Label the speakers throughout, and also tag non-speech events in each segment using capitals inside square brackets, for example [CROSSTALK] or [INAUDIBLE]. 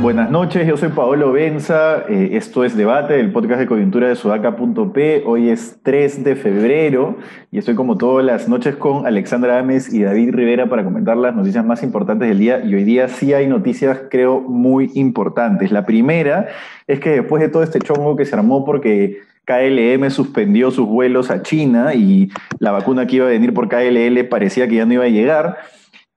Speaker 1: Buenas noches, yo soy Paolo Benza, eh, esto es Debate, el podcast de coyuntura de sudaca.p. Hoy es 3 de febrero y estoy como todas las noches con Alexandra Ames y David Rivera para comentar las noticias más importantes del día y hoy día sí hay noticias creo muy importantes. La primera es que después de todo este chongo que se armó porque KLM suspendió sus vuelos a China y la vacuna que iba a venir por KLL parecía que ya no iba a llegar,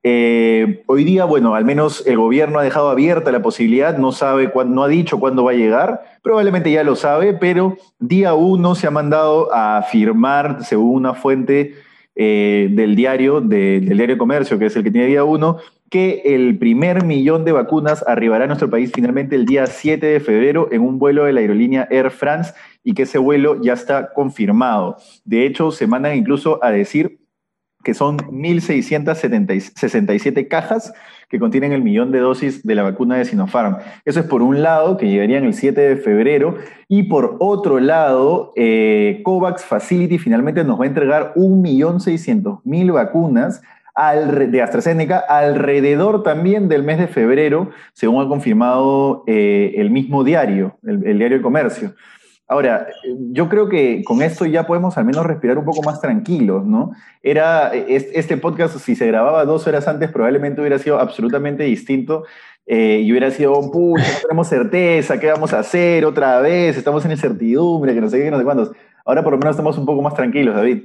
Speaker 1: eh, hoy día, bueno, al menos el gobierno ha dejado abierta la posibilidad, no sabe cuándo, no ha dicho cuándo va a llegar, probablemente ya lo sabe, pero día uno se ha mandado a firmar, según una fuente eh, del diario, del diario Comercio, que es el que tiene día uno, que el primer millón de vacunas arribará a nuestro país finalmente el día 7 de febrero en un vuelo de la aerolínea Air France y que ese vuelo ya está confirmado. De hecho, se mandan incluso a decir que son 1.667 cajas que contienen el millón de dosis de la vacuna de Sinopharm. Eso es por un lado, que llegarían el 7 de febrero, y por otro lado, eh, COVAX Facility finalmente nos va a entregar 1.600.000 vacunas de AstraZeneca alrededor también del mes de febrero, según ha confirmado eh, el mismo diario, el, el diario de Comercio. Ahora, yo creo que con esto ya podemos al menos respirar un poco más tranquilos, ¿no? Era, este podcast, si se grababa dos horas antes, probablemente hubiera sido absolutamente distinto eh, y hubiera sido, pucha, no tenemos certeza, ¿qué vamos a hacer otra vez? Estamos en incertidumbre, que no sé qué, no sé cuántos. Ahora por lo menos estamos un poco más tranquilos, David.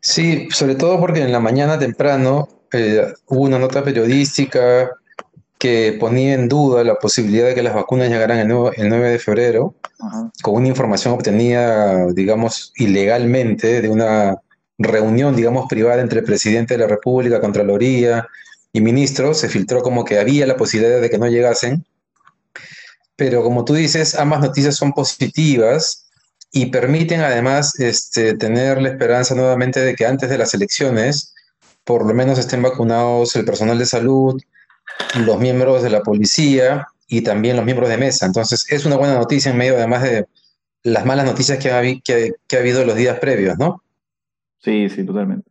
Speaker 2: Sí, sobre todo porque en la mañana temprano eh, hubo una nota periodística que ponía en duda la posibilidad de que las vacunas llegaran el 9, de febrero, con una información obtenida, digamos, ilegalmente de una reunión, digamos, privada entre el presidente de la República, Contraloría y ministros, se filtró como que había la posibilidad de que no llegasen. Pero como tú dices, ambas noticias son positivas y permiten además este, tener la esperanza nuevamente de que antes de las elecciones, por lo menos estén vacunados el personal de salud, los miembros de la policía y también los miembros de mesa. Entonces, es una buena noticia en medio, además de las malas noticias que ha, que, ha habido los días previos, ¿no?
Speaker 1: Sí, sí, totalmente.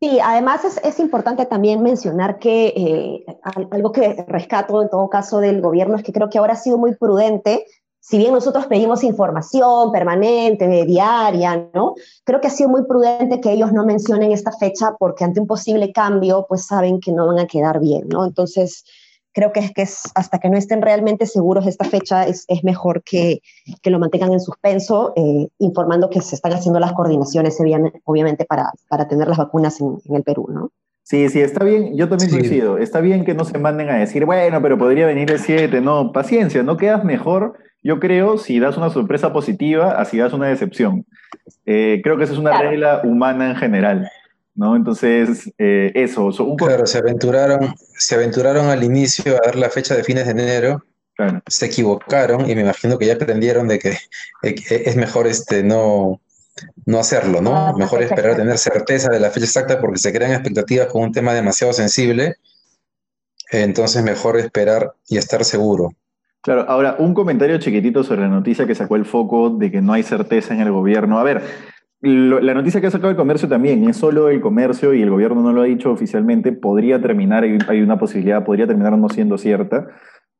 Speaker 3: Sí, además es, importante también mencionar que eh, algo que rescato en todo caso del gobierno es que creo que ahora ha sido muy prudente si bien nosotros pedimos información permanente, diaria, ¿no? Creo que ha sido muy prudente que ellos no mencionen esta fecha porque ante un posible cambio, pues saben que no van a quedar bien, ¿no? Entonces, creo que es que es, hasta que no estén realmente seguros de esta fecha, es, es mejor que, que, lo mantengan en suspenso, eh, informando que se están haciendo las coordinaciones, obviamente, para, para tener las vacunas en, el Perú, ¿no?
Speaker 1: Sí, sí, está bien, yo también coincido, está bien que no se manden a decir, bueno, pero podría venir el 7, no, paciencia, no quedas mejor yo creo si das una sorpresa positiva, así das una decepción. Eh, creo que esa es una regla humana en general. ¿no? Entonces, eh, eso.
Speaker 2: claro, se aventuraron, se aventuraron al inicio a dar la fecha de fines de enero, se equivocaron y me imagino que ya aprendieron de que es mejor este, no, no hacerlo, ¿no? Ah, mejor esperar a tener certeza de la fecha exacta porque se crean expectativas con un tema demasiado sensible. Entonces, mejor esperar y estar seguro.
Speaker 1: Claro, ahora un comentario chiquitito sobre la noticia que sacó el foco de que no hay certeza en el gobierno. A ver, la noticia que ha sacado el comercio también es solo el comercio y el gobierno no lo ha dicho oficialmente, podría terminar, hay, una posibilidad, podría terminar no siendo cierta,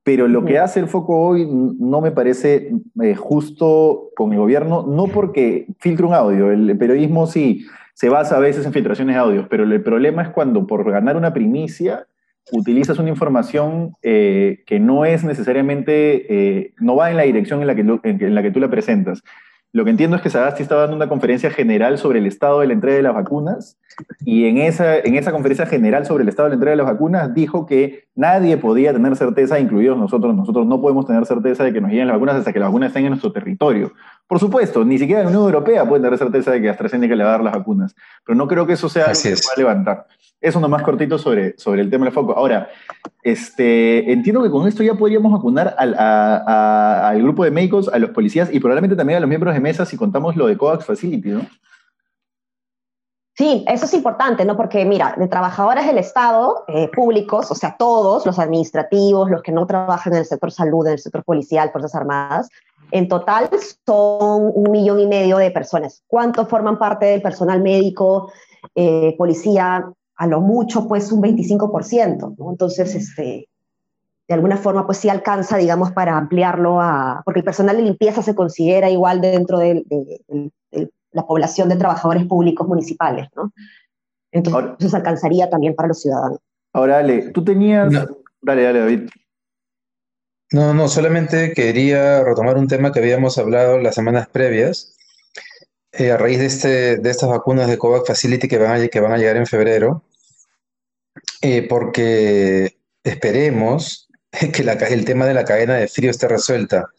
Speaker 1: pero lo que hace el foco hoy no me parece eh, justo con el gobierno, no porque filtre un audio, el periodismo sí se basa a veces en filtraciones de audios, pero el problema es cuando por ganar una primicia utilizas una información eh, que no es necesariamente, eh, no va en la dirección en la, que, en la que tú la presentas. Lo que entiendo es que Sagasti estaba dando una conferencia general sobre el estado de la entrega de las vacunas y en esa, en esa conferencia general sobre el estado de la entrega de las vacunas dijo que nadie podía tener certeza, incluidos nosotros, nosotros no podemos tener certeza de que nos lleguen las vacunas hasta que las vacunas estén en nuestro territorio. Por supuesto, ni siquiera la Unión Europea puede tener certeza de que AstraZeneca le va a dar las vacunas, pero no creo que eso sea algo que va a levantar. Eso nomás cortito sobre, sobre el tema del foco. Ahora, este, entiendo que con esto ya podríamos vacunar al, al, grupo de médicos, a los policías y probablemente también a los miembros de mesa si contamos lo de COVAX Facility, ¿no?
Speaker 3: Sí, eso es importante, ¿no? Porque mira, de trabajadores del Estado, eh, públicos, o sea, todos, los administrativos, los que no trabajan en el sector salud, en el sector policial, Fuerzas Armadas, en total son un millón y medio de personas. ¿Cuántos forman parte del personal médico, eh, policía, a lo mucho, pues un 25%, ¿no? Entonces, este, de alguna forma pues sí alcanza, digamos, para ampliarlo a, porque el personal de limpieza se considera igual dentro de, la población de trabajadores públicos municipales, ¿no? Entonces alcanzaría también para los ciudadanos.
Speaker 1: Ahora, Ale, tú tenías... Dale, dale, David.
Speaker 2: No, no, solamente quería retomar un tema que habíamos hablado las semanas previas, eh, a raíz de, este, de estas vacunas de COVAX Facility que van a, que van a llegar en febrero, eh, porque esperemos [LAUGHS] que el tema de la cadena de frío esté resuelta,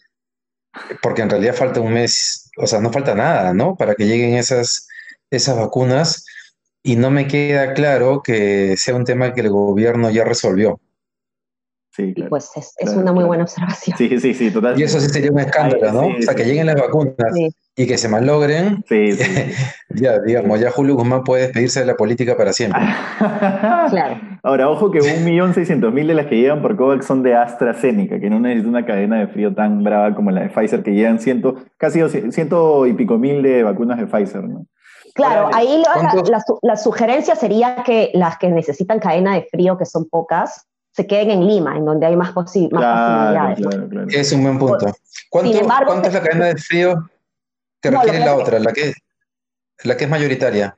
Speaker 2: porque en realidad falta un mes, o sea, no falta nada, ¿no? Para que lleguen esas, esas vacunas y no me queda claro que sea un tema que el gobierno ya resolvió.
Speaker 3: Sí, y pues es, una muy buena observación.
Speaker 1: Sí, sí, sí, totalmente.
Speaker 2: Y eso sí sería un escándalo, ¿no? o sea, que lleguen las vacunas y que se malogren. [LAUGHS] Sí, ya, digamos, ya Julio Guzmán puede despedirse de la política para siempre. [LAUGHS]
Speaker 1: claro. Ahora, ojo que un millón seiscientos mil de las que llegan por COVAX son de AstraZeneca, que no necesita una cadena de frío tan brava como la de Pfizer, que llegan ciento, casi ciento y pico mil de vacunas de Pfizer, ¿no?
Speaker 3: Claro, ahí la, sugerencia sería que las que necesitan cadena de frío, que son pocas, se queden en Lima, en donde hay más, posibilidades.
Speaker 2: Es un buen punto. ¿Cuánto, es la cadena de frío que requiere la otra, la que, la que es mayoritaria?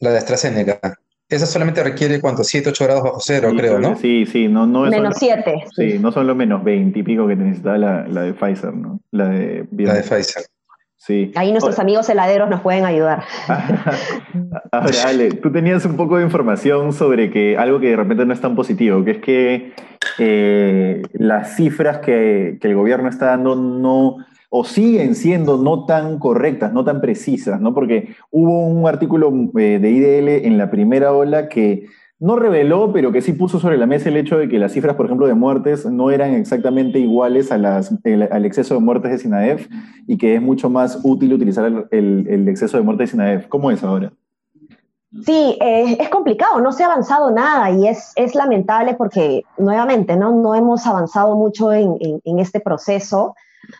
Speaker 2: La de AstraZeneca. Esa solamente requiere, ¿cuánto? 7, 8 grados bajo cero, creo, ¿no?
Speaker 1: Sí, sí, no, no
Speaker 3: es Menos 7.
Speaker 1: Sí, no son los menos 20 y pico que necesitaba la, la de Pfizer, ¿no? La de,
Speaker 2: la de Pfizer.
Speaker 3: Ahí nuestros amigos heladeros nos pueden ayudar. [LAUGHS]
Speaker 1: Ahora, Ale, tú tenías un poco de información sobre que algo que de repente no es tan positivo, que es que eh, las cifras que, el gobierno está dando no o siguen siendo no tan correctas, no tan precisas, ¿no? Porque hubo un artículo eh, de IDL en la primera ola que no reveló, pero que sí puso sobre la mesa el hecho de que las cifras, por ejemplo, de muertes no eran exactamente iguales a las, al exceso de muertes de SINAEF y que es mucho más útil utilizar el, exceso de muertes de SINAEF. ¿Cómo es ahora?
Speaker 3: Sí, eh, es complicado, no se ha avanzado nada y es, lamentable porque nuevamente ¿no? hemos avanzado mucho en, este proceso.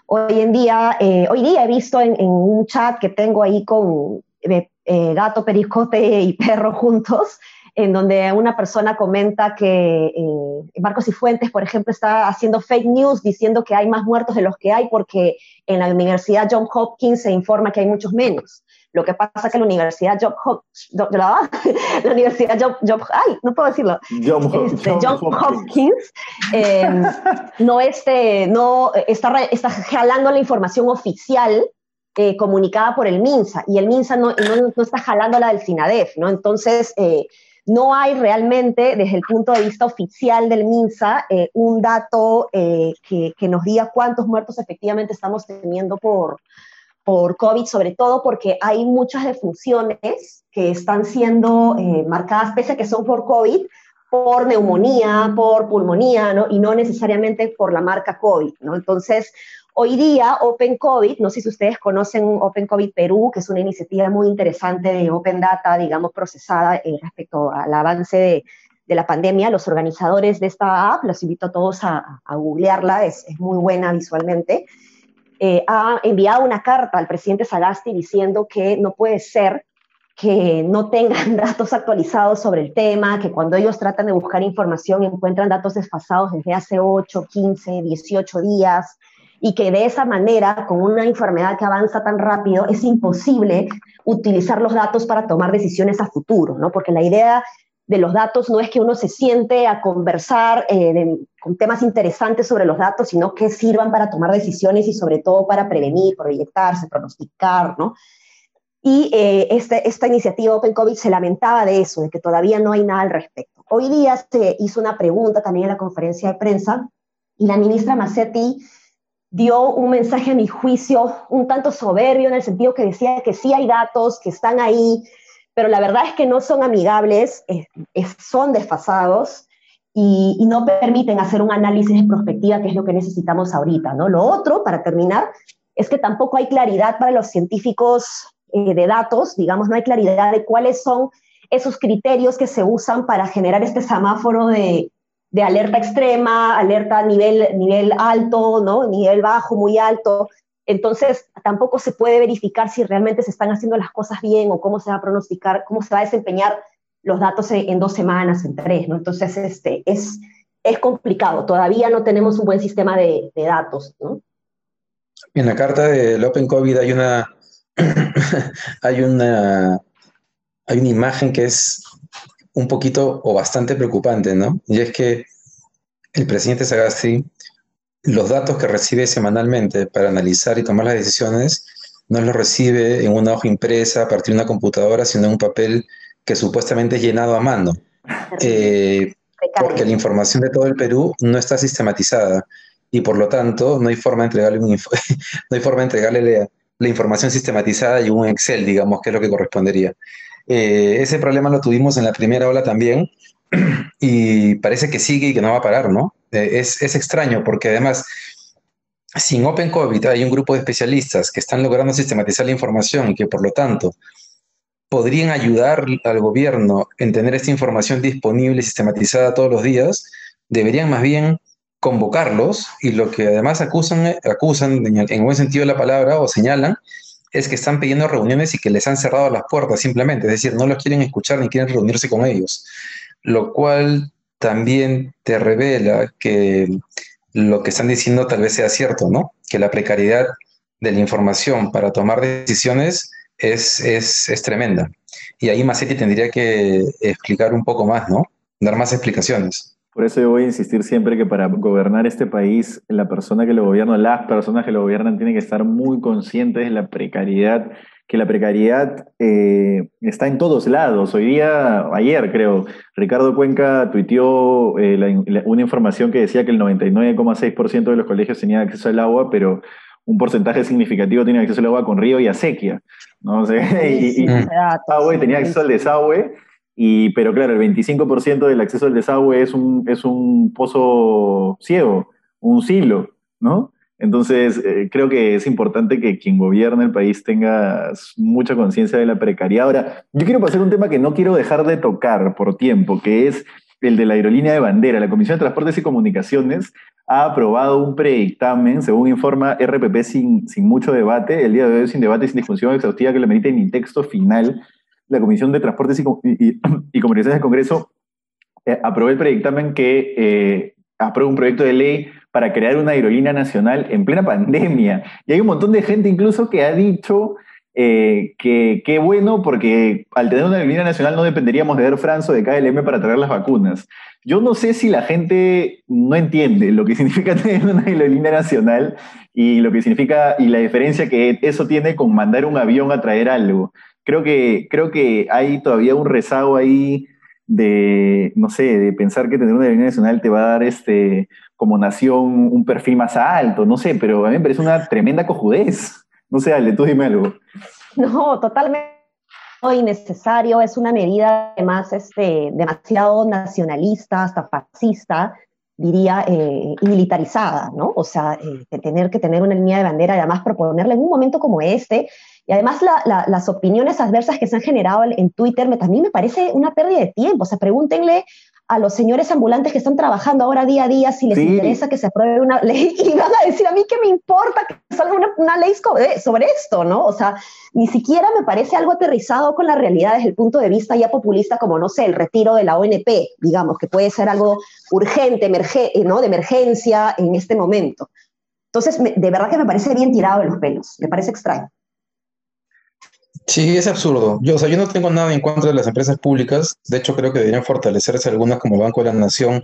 Speaker 3: Hoy en día, eh, hoy día he visto en, un chat que tengo ahí con eh, gato, pericote y perro juntos, en donde una persona comenta que eh, Marcos y Fuentes, por ejemplo, está haciendo fake news diciendo que hay más muertos de los que hay porque en la Universidad John Hopkins se informa que hay muchos menos. Lo que pasa es que la Universidad John Hopkins, [LAUGHS] la Universidad John, ay, no puedo decirlo, John, este, Hopkins, em, [LAUGHS] no, este, no está, está jalando la información oficial eh, comunicada por el MINSA y el MINSA no, no, está jalando la del SINADEF, ¿no? Entonces, eh, no hay realmente, desde el punto de vista oficial del MINSA, eh, un dato eh, que, nos diga cuántos muertos efectivamente estamos teniendo por, por COVID, sobre todo porque hay muchas defunciones que están siendo eh, marcadas, pese a que son por COVID, por neumonía, por pulmonía, ¿no? y no necesariamente por la marca COVID. ¿no? Entonces, Hoy día, Open COVID, no sé si ustedes conocen Open COVID Perú, que es una iniciativa muy interesante de Open Data, digamos, procesada eh, respecto al avance de, la pandemia. Los organizadores de esta app, los invito a todos a, googlearla, es, muy buena visualmente. Eh, ha enviado una carta al presidente Sagasti diciendo que no puede ser que no tengan [LAUGHS] datos actualizados sobre el tema, que cuando ellos tratan de buscar información encuentran datos desfasados desde hace 8, 15, 18 días, y que de esa manera, con una enfermedad que avanza tan rápido, es imposible utilizar los datos para tomar decisiones a futuro, ¿no? Porque la idea de los datos no es que uno se siente a conversar eh, con temas interesantes sobre los datos, sino que sirvan para tomar decisiones y sobre todo para prevenir, proyectarse, pronosticar, ¿no? Y eh, este, esta iniciativa Open COVID se lamentaba de eso, de que todavía no hay nada al respecto. Hoy día se hizo una pregunta también en la conferencia de prensa y la ministra Massetti dio un mensaje a mi juicio un tanto soberbio en el sentido que decía que sí hay datos, que están ahí, pero la verdad es que no son amigables, son desfasados y, no permiten hacer un análisis de prospectiva, que es lo que necesitamos ahorita. ¿no? Lo otro, para terminar, es que tampoco hay claridad para los científicos eh, de datos, digamos, no hay claridad de cuáles son esos criterios que se usan para generar este semáforo de, de alerta extrema, alerta nivel, nivel alto, ¿no? nivel bajo, muy alto. Entonces, tampoco se puede verificar si realmente se están haciendo las cosas bien o cómo se va a pronosticar, cómo se va a desempeñar los datos en, dos semanas, en tres. ¿no? Entonces, este, es, es complicado. Todavía no tenemos un buen sistema de, datos.
Speaker 2: En la carta del Open COVID hay una, [COUGHS] hay una, hay una imagen que es un poquito o bastante preocupante, ¿no? Y es que el presidente Sagasti, los datos que recibe semanalmente para analizar y tomar las decisiones, no los recibe en una hoja impresa a partir de una computadora, sino en un papel que supuestamente es llenado a mano. Eh, porque la información de todo el Perú no está sistematizada y por lo tanto no hay forma de entregarle, [LAUGHS] no hay forma de entregarle la, información sistematizada y un Excel, digamos, que es lo que correspondería. Eh, ese problema lo tuvimos en la primera ola también [CLEARS THROAT] y parece que sigue y que no va a parar, ¿no? Eh, es, es, extraño porque además, sin Open COVID hay un grupo de especialistas que están logrando sistematizar la información y que por lo tanto podrían ayudar al gobierno en tener esta información disponible y sistematizada todos los días, deberían más bien convocarlos y lo que además acusan, acusan en, en buen sentido de la palabra o señalan es que están pidiendo reuniones y que les han cerrado las puertas simplemente, es decir, no los quieren escuchar ni quieren reunirse con ellos, lo cual también te revela que lo que están diciendo tal vez sea cierto, ¿no? Que la precariedad de la información para tomar decisiones es, es, es tremenda. Y ahí Macetti tendría que explicar un poco más, ¿no? Dar más explicaciones.
Speaker 1: Por eso yo voy a insistir siempre que para gobernar este país, la persona que lo gobierna, las personas que lo gobiernan, tienen que estar muy conscientes de la precariedad, que la precariedad eh, está en todos lados. Hoy día, ayer creo, Ricardo Cuenca tuiteó eh, una información que decía que el 99,6% de los colegios tenían acceso al agua, pero un porcentaje significativo tiene acceso al agua con río y acequia. ¿no? [LAUGHS] y, y, tenía acceso al desagüe y, pero claro, el 25% del acceso al desagüe es un, es un pozo ciego, un silo, ¿no? Entonces, eh, creo que es importante que quien gobierna el país tenga mucha conciencia de la precariedad. Ahora, yo quiero pasar un tema que no quiero dejar de tocar por tiempo, que es el de la aerolínea de bandera. La Comisión de Transportes y Comunicaciones ha aprobado un predictamen, según informa RPP, sin, sin mucho debate. El día de hoy, sin debate, sin discusión exhaustiva que le merite ni texto final la Comisión de Transportes y, y, [CLEARS THROAT] Comunicaciones del Congreso eh, aprobó el predictamen que eh, un proyecto de ley para crear una aerolínea nacional en plena pandemia. Y hay un montón de gente incluso que ha dicho eh, que qué bueno porque al tener una aerolínea nacional no dependeríamos de Air France o de KLM para traer las vacunas. Yo no sé si la gente no entiende lo que [LAUGHS] significa tener una aerolínea nacional y lo que significa y la diferencia que eso tiene con mandar un avión a traer algo creo que, creo que hay todavía un rezago ahí de, no sé, de pensar que tener una aerolínea nacional te va a dar este, como nación un perfil más alto, no sé, pero a mí me parece una tremenda cojudez. No sé, Ale, tú dime algo.
Speaker 3: No, totalmente innecesario, es una medida además este, demasiado nacionalista, hasta fascista, diría, eh, y militarizada, ¿no? O sea, eh, tener que tener una línea de bandera, además proponerla en un momento como este, y además las opiniones adversas que se han generado en Twitter me, también me parece una pérdida de tiempo. O sea, pregúntenle a los señores ambulantes que están trabajando ahora día a día si les interesa que se apruebe una ley [LAUGHS] y van a decir a mí que me importa que salga una, ley sobre esto, ¿no? O sea, ni siquiera me parece algo aterrizado con la realidad desde el punto de vista ya populista como, no sé, el retiro de la ONP, digamos, que puede ser algo urgente, ¿no? De emergencia en este momento. Entonces, de verdad que me parece bien tirado de los pelos, me parece extraño.
Speaker 2: Sí, es absurdo. Yo, o sea, yo no tengo nada en contra de las empresas públicas. De hecho, creo que deberían fortalecerse algunas como el Banco de la Nación,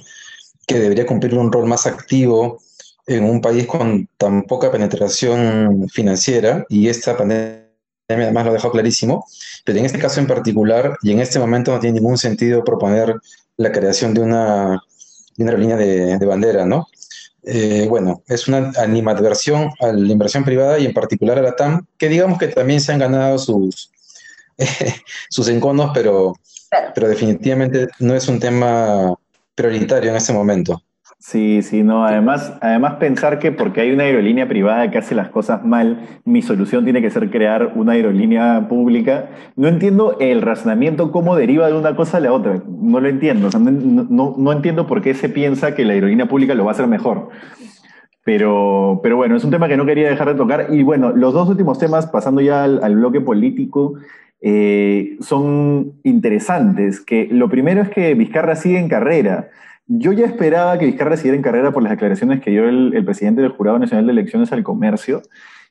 Speaker 2: que debería cumplir un rol más activo en un país con tan poca penetración financiera. Y esta pandemia además lo ha dejado clarísimo. Pero en este caso en particular, y en este momento no tiene ningún sentido proponer la creación de una, de una línea de, de bandera, ¿no? Eh, bueno, es una animadversión a la inversión privada y en particular a la TAM, que digamos que también se han ganado sus, [LAUGHS] sus enconos, pero, pero definitivamente no es un tema prioritario en este momento.
Speaker 1: Sí, sí, no. Además, además pensar que porque hay una aerolínea privada que hace las cosas mal, mi solución tiene que ser crear una aerolínea pública. No entiendo el razonamiento cómo deriva de una cosa a la otra. No lo entiendo. no, no, entiendo por qué se piensa que la aerolínea pública lo va a hacer mejor. Pero, pero bueno, es un tema que no quería dejar de tocar. Y bueno, los dos últimos temas, pasando ya al, bloque político, eh, son interesantes. Que lo primero es que Vizcarra sigue en carrera. Yo ya esperaba que Vizcarra siguiera en carrera por las declaraciones que dio el, presidente del Jurado Nacional de Elecciones al Comercio,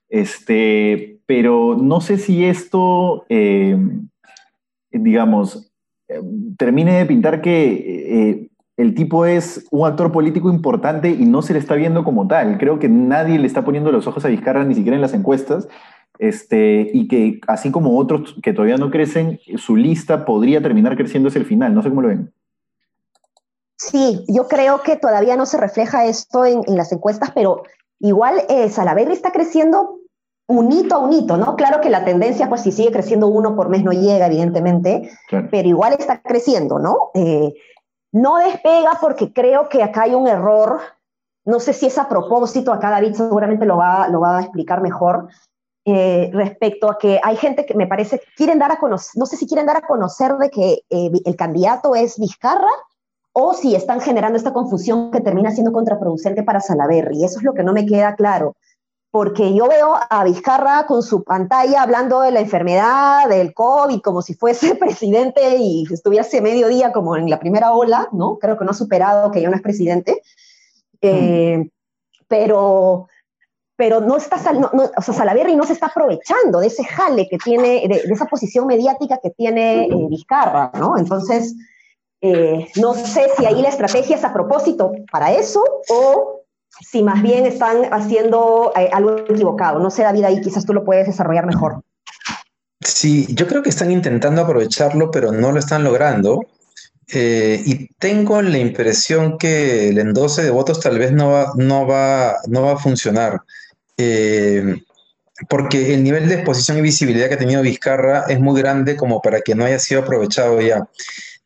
Speaker 1: este, pero no sé si esto, eh, digamos, eh, termine de pintar que eh, el tipo es un actor político importante y no se le está viendo como tal. Creo que nadie le está poniendo los ojos a Vizcarra ni siquiera en las encuestas. Este, y que así como otros que todavía no crecen, su lista podría terminar creciendo hacia el final. No sé cómo lo ven.
Speaker 3: Sí, yo creo que todavía no se refleja esto en, las encuestas, pero igual eh, Salaverry está creciendo un hito a un hito, ¿no? Claro que la tendencia, pues si sigue creciendo uno por mes no llega, evidentemente, pero igual está creciendo, ¿no? Eh, no despega porque creo que acá hay un error, no sé si es a propósito, acá David seguramente lo va, lo va a explicar mejor, eh, respecto a que hay gente que me parece quieren dar a conocer, no sé si quieren dar a conocer de que el candidato es Vizcarra o si están generando esta confusión que termina siendo contraproducente para Salaverry. Eso es lo que no me queda claro, porque yo veo a Vizcarra con su pantalla hablando de la enfermedad, del COVID, como si fuese [LAUGHS] presidente y estuviese medio día como en la primera ola, ¿no? Creo que no ha superado que ya no es presidente. Eh, pero pero no está, no, o sea, Salaverry no se está aprovechando de ese jale que tiene, de, esa posición mediática que tiene eh, Vizcarra, ¿no? Entonces, eh, no sé si ahí la estrategia es a propósito para eso o si más bien están haciendo eh, algo equivocado. No sé, David, ahí quizás tú lo puedes desarrollar mejor.
Speaker 2: Sí, yo creo que están intentando aprovecharlo, pero no lo están logrando. Eh, y tengo la impresión que el endose de votos tal vez no va, no va, no va a funcionar. porque el nivel de exposición y visibilidad que ha tenido Vizcarra es muy grande como para que no haya sido aprovechado ya.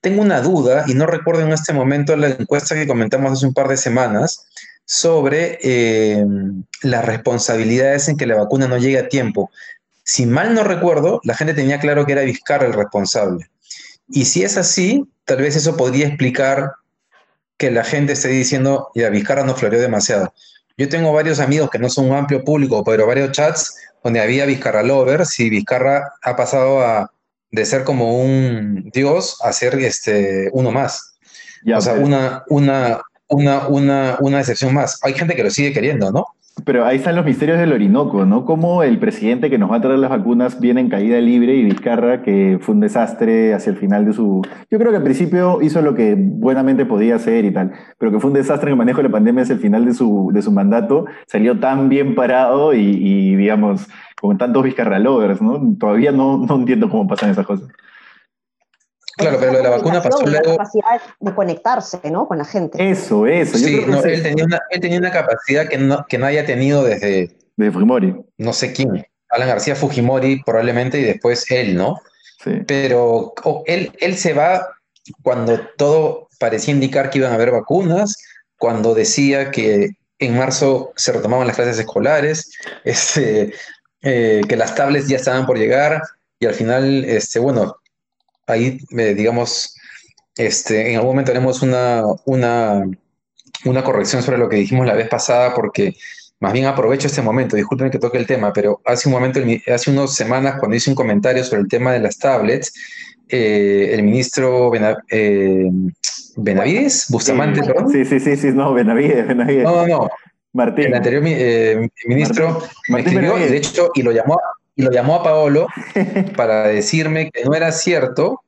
Speaker 2: Tengo una duda, y no recuerdo en este momento la encuesta que comentamos hace un par de semanas, sobre eh, las responsabilidades en que la vacuna no llegue a tiempo. Si mal no recuerdo, la gente tenía claro que era Vizcarra el responsable. Y si es así, tal vez eso podría explicar que la gente esté diciendo, ya, Vizcarra no floreó demasiado. Yo tengo varios amigos que no son un amplio público, pero varios chats donde había Vizcarra lovers y Vizcarra ha pasado a de ser como un dios a ser este, uno más. o sea, una, una, una, una, una excepción más. Hay gente que lo sigue queriendo, ¿no?
Speaker 1: Pero ahí están los misterios del Orinoco, ¿no? Como el presidente que nos va a traer las vacunas viene en caída libre y Vizcarra, que fue un desastre hacia el final de su... Yo creo que al principio hizo lo que buenamente podía hacer y tal, pero que fue un desastre en el manejo de la pandemia hacia el final de su, de su mandato, salió tan bien parado y, y digamos, con tantos Vizcarra lovers, ¿no? Todavía no, no entiendo cómo pasan esas cosas.
Speaker 2: Claro, pero lo de la vacuna pasó
Speaker 3: luego. La capacidad de conectarse, ¿no? Con la gente.
Speaker 1: Eso, eso.
Speaker 2: Sí, no, él, tenía una, él, tenía una, capacidad que no, que no haya tenido desde.
Speaker 1: De Fujimori.
Speaker 2: No sé quién. Alan García Fujimori, probablemente, y después él, ¿no? Sí. Pero él, él se va cuando todo parecía indicar que iban a haber vacunas, cuando decía que en marzo se retomaban las clases escolares, [LAUGHS] este, eh, que las tablets ya estaban por llegar, y al final, este, bueno, ahí, eh, digamos, este, en algún momento haremos una, una, una corrección sobre lo que dijimos la vez pasada, porque más bien aprovecho este momento, disculpen que toque el tema, pero hace un momento, hace unas semanas, cuando hice un comentario sobre el tema de las tablets, eh, el ministro eh, Benavides, Bustamante,
Speaker 1: sí, Sí, sí, sí, no, Benavides, Benavides.
Speaker 2: No, no, no. Martín. El anterior ministro me escribió, de hecho, y lo llamó, y lo llamó a Paolo [LAUGHS] para decirme que no era cierto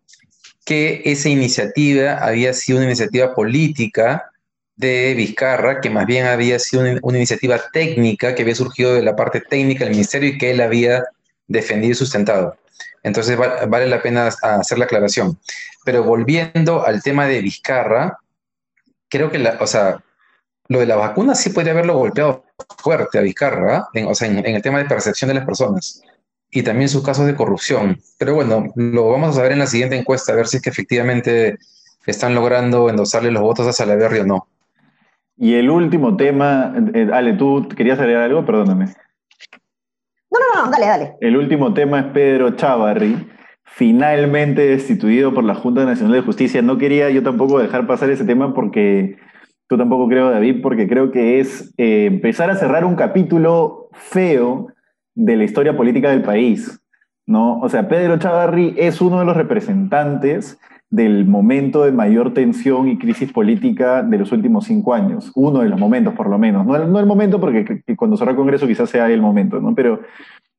Speaker 2: que esa iniciativa había sido una iniciativa política de Vizcarra, que más bien había sido una, iniciativa técnica que había surgido de la parte técnica del ministerio y que él había defendido y sustentado. Entonces vale la pena hacer la aclaración. Pero volviendo al tema de Vizcarra, creo que la, o sea, lo de la vacuna sí podría haberlo golpeado fuerte a Vizcarra, o sea, en, el tema de percepción de las personas y también sus casos de corrupción. Pero bueno, lo vamos a saber en la siguiente encuesta, a ver si es que efectivamente están logrando endosarle los votos a Salaverry o no.
Speaker 1: Y el último tema, eh, Ale, ¿tú querías agregar algo? Perdóname.
Speaker 3: No, no, no, dale, dale.
Speaker 1: El último tema es Pedro Chavarri, finalmente destituido por la Junta Nacional de Justicia. No quería yo tampoco dejar pasar ese tema porque, tú tampoco creo, David, porque creo que es eh, empezar a cerrar un capítulo feo de la historia política del país, ¿no? O sea, Pedro Chavarri es uno de los representantes del momento de mayor tensión y crisis política de los últimos cinco años. Uno de los momentos, por lo menos. No, el momento, porque cuando cerró el Congreso quizás sea el momento, ¿no? Pero,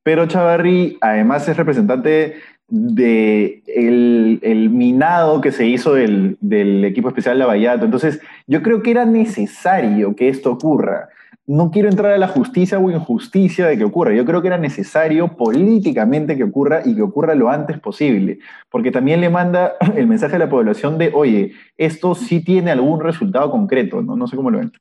Speaker 1: pero Chavarri además es representante de el, minado que se hizo del, del equipo especial Lavallato. Entonces, yo creo que era necesario que esto ocurra no quiero entrar a la justicia o injusticia de que ocurra. Yo creo que era necesario políticamente que ocurra y que ocurra lo antes posible, porque también le manda [CLEARS THROAT] el mensaje a la población de, oye, esto sí tiene algún resultado concreto, ¿no? No sé cómo lo ven.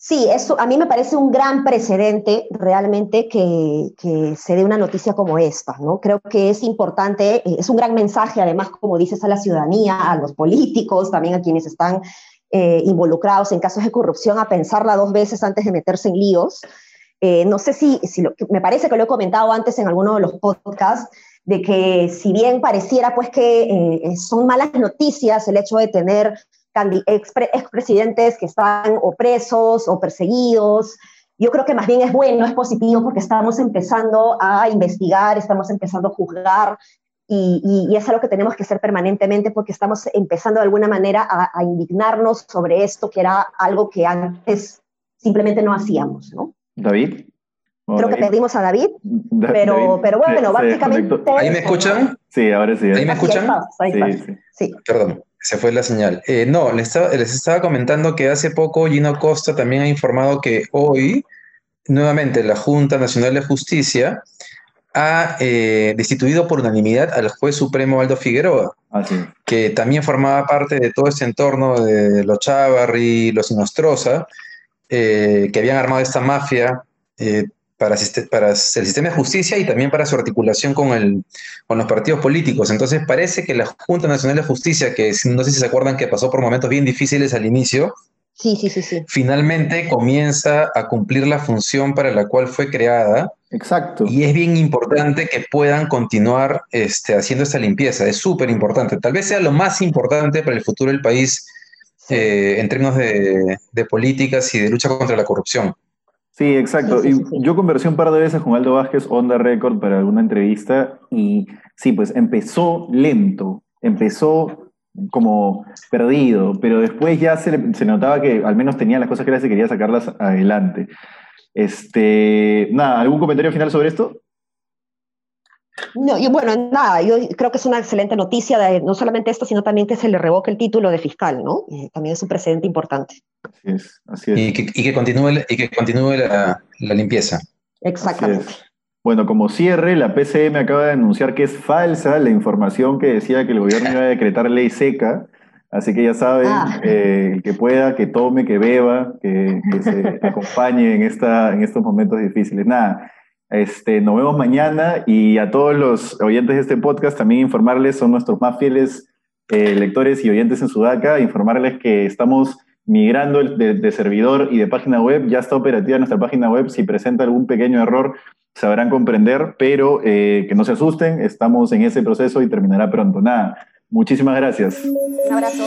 Speaker 3: Sí, eso a mí me parece un gran precedente realmente que, que, se dé una noticia como esta, ¿no? Creo que es importante, eh, es un gran mensaje además, como dices, a la ciudadanía, a los políticos, también a quienes están eh, involucrados en casos de corrupción a pensarla dos veces antes de meterse en líos. Eh, no sé si, me parece que lo he comentado antes en alguno de los podcasts, de que si bien pareciera pues que eh, son malas noticias el hecho de tener expresidentes que están o presos o perseguidos, yo creo que más bien es bueno, es positivo porque estamos empezando a investigar, estamos empezando a juzgar y, es algo que tenemos que hacer permanentemente porque estamos empezando de alguna manera a, indignarnos sobre esto, que era algo que antes simplemente no hacíamos, ¿no?
Speaker 1: David.
Speaker 3: Creo que perdimos a David, pero, pero bueno, básicamente...
Speaker 2: ¿Ahí me escuchan?
Speaker 1: Sí, ahora sí.
Speaker 2: ¿Ahí me escuchan? sí, sí. Perdón, se fue la señal. Eh, no, les estaba, les estaba comentando que hace poco Gino Costa también ha informado que hoy, nuevamente, la Junta Nacional de Justicia ha eh, destituido por unanimidad al juez supremo Aldo Figueroa, ah, que también formaba parte de todo ese entorno de los Chavarri, los Inostroza, eh, que habían armado esta mafia eh, para, para, el sistema de justicia y también para su articulación con, el, con los partidos políticos. Entonces parece que la Junta Nacional de Justicia, que no sé si se acuerdan que pasó por momentos bien difíciles al inicio,
Speaker 3: Sí, sí, sí, sí.
Speaker 2: Finalmente comienza a cumplir la función para la cual fue creada.
Speaker 1: Exacto.
Speaker 2: Y es bien importante que puedan continuar este, haciendo esta limpieza. Es súper importante. Tal vez sea lo más importante para el futuro del país eh, en términos de, políticas y de lucha contra la corrupción.
Speaker 1: Sí, exacto. y yo conversé un par de veces con Aldo Vázquez, Onda Record, para alguna entrevista. Y sí, pues empezó lento. Empezó como perdido, pero después ya se, notaba que al menos tenía las cosas que era y quería sacarlas adelante. Este, nada, ¿algún comentario final sobre esto?
Speaker 3: No, yo, bueno, nada, yo creo que es una excelente noticia, de, no solamente esto, sino también que se le revoque el título de fiscal, ¿no? Eh, también es un precedente importante.
Speaker 1: Así es, así es.
Speaker 2: Y que, continúe, y que continúe la, la limpieza.
Speaker 3: Exactamente.
Speaker 1: Bueno, como cierre, la PCM acaba de anunciar que es falsa la información que decía que el gobierno iba a decretar ley seca. Así que ya saben, ah. eh, el que pueda, que tome, que beba, que, se [LAUGHS] acompañe en, esta, en estos momentos difíciles. Nada, este, nos vemos mañana y a todos los oyentes de este podcast también informarles, son nuestros más fieles eh, lectores y oyentes en Sudaca, informarles que estamos migrando de, de, servidor y de página web, ya está operativa nuestra página web, si presenta algún pequeño error sabrán comprender, pero eh, que no se asusten, estamos en ese proceso y terminará pronto. Nada, muchísimas gracias.
Speaker 3: Un abrazo.